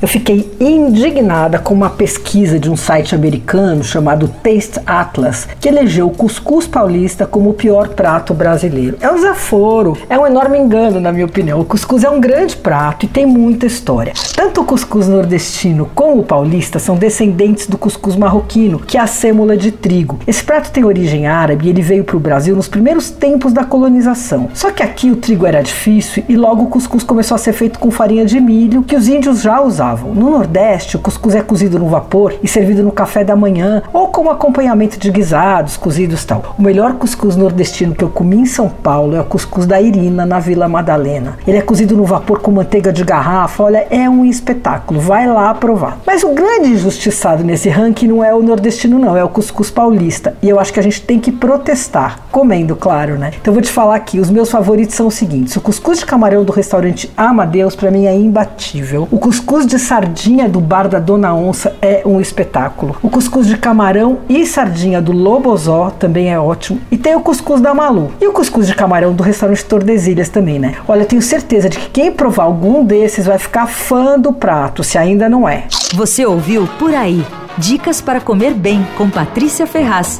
Eu fiquei indignada com uma pesquisa de um site americano chamado Taste Atlas, que elegeu o cuscuz paulista como o pior prato brasileiro. É um desaforo, é um enorme engano, na minha opinião. O cuscuz é um grande prato e tem muita história. Tanto o cuscuz nordestino como o paulista são descendentes do cuscuz marroquino, que é a sêmula de trigo. Esse prato tem origem árabe e ele veio para o Brasil nos primeiros tempos da colonização. Só que aqui o trigo era difícil e logo o cuscuz começou a ser feito com farinha de milho, que os índios já usavam. No Nordeste, o cuscuz é cozido no vapor e servido no café da manhã ou como acompanhamento de guisados, cozidos tal. O melhor cuscuz nordestino que eu comi em São Paulo é o cuscuz da Irina, na Vila Madalena. Ele é cozido no vapor com manteiga de garrafa, olha, é um espetáculo. Vai lá provar. Mas o grande injustiçado nesse ranking não é o nordestino, não, é o cuscuz paulista. E eu acho que a gente tem que protestar, comendo, claro, né? Então eu vou te falar aqui, os meus favoritos são os seguintes: o cuscuz de camarão do restaurante Amadeus, para mim, é imbatível. O cuscuz de sardinha do bar da Dona Onça é um espetáculo. O cuscuz de camarão e sardinha do Lobozó também é ótimo. E tem o cuscuz da Malu. E o cuscuz de camarão do restaurante Tordesilhas também, né? Olha, eu tenho certeza de que quem provar algum desses vai ficar fã do prato, se ainda não é. Você ouviu Por Aí. Dicas para comer bem com Patrícia Ferraz.